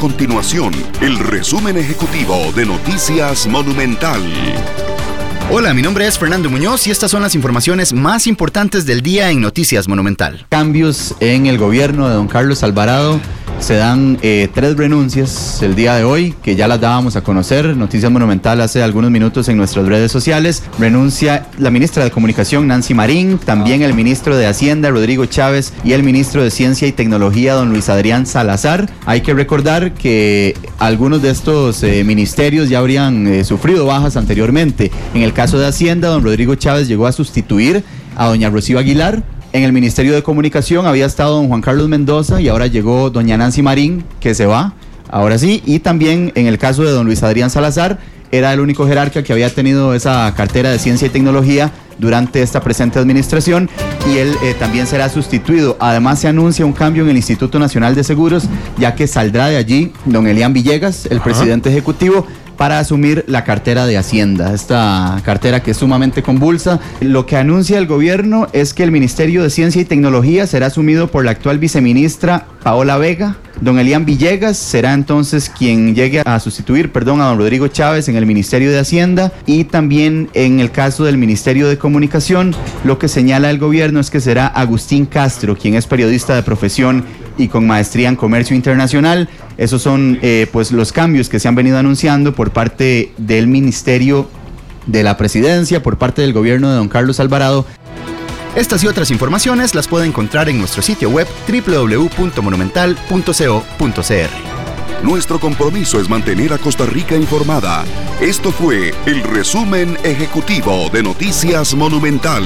continuación el resumen ejecutivo de Noticias Monumental. Hola, mi nombre es Fernando Muñoz y estas son las informaciones más importantes del día en Noticias Monumental. Cambios en el gobierno de don Carlos Alvarado se dan eh, tres renuncias el día de hoy, que ya las dábamos a conocer. Noticias Monumental hace algunos minutos en nuestras redes sociales. Renuncia la ministra de Comunicación, Nancy Marín, también el ministro de Hacienda, Rodrigo Chávez, y el ministro de Ciencia y Tecnología, don Luis Adrián Salazar. Hay que recordar que algunos de estos eh, ministerios ya habrían eh, sufrido bajas anteriormente. En el caso de Hacienda, don Rodrigo Chávez llegó a sustituir a doña Rocío Aguilar en el Ministerio de Comunicación había estado don Juan Carlos Mendoza y ahora llegó doña Nancy Marín, que se va, ahora sí. Y también en el caso de don Luis Adrián Salazar, era el único jerarca que había tenido esa cartera de ciencia y tecnología durante esta presente administración y él eh, también será sustituido. Además se anuncia un cambio en el Instituto Nacional de Seguros, ya que saldrá de allí don Elian Villegas, el presidente ejecutivo, para asumir la cartera de Hacienda, esta cartera que es sumamente convulsa. Lo que anuncia el gobierno es que el Ministerio de Ciencia y Tecnología será asumido por la actual viceministra Paola Vega. Don Elian Villegas será entonces quien llegue a sustituir, perdón, a don Rodrigo Chávez en el Ministerio de Hacienda y también en el caso del Ministerio de Comunicación, lo que señala el gobierno es que será Agustín Castro, quien es periodista de profesión y con maestría en comercio internacional. Esos son eh, pues los cambios que se han venido anunciando por parte del Ministerio de la Presidencia, por parte del gobierno de don Carlos Alvarado. Estas y otras informaciones las puede encontrar en nuestro sitio web www.monumental.co.cr. Nuestro compromiso es mantener a Costa Rica informada. Esto fue el resumen ejecutivo de Noticias Monumental.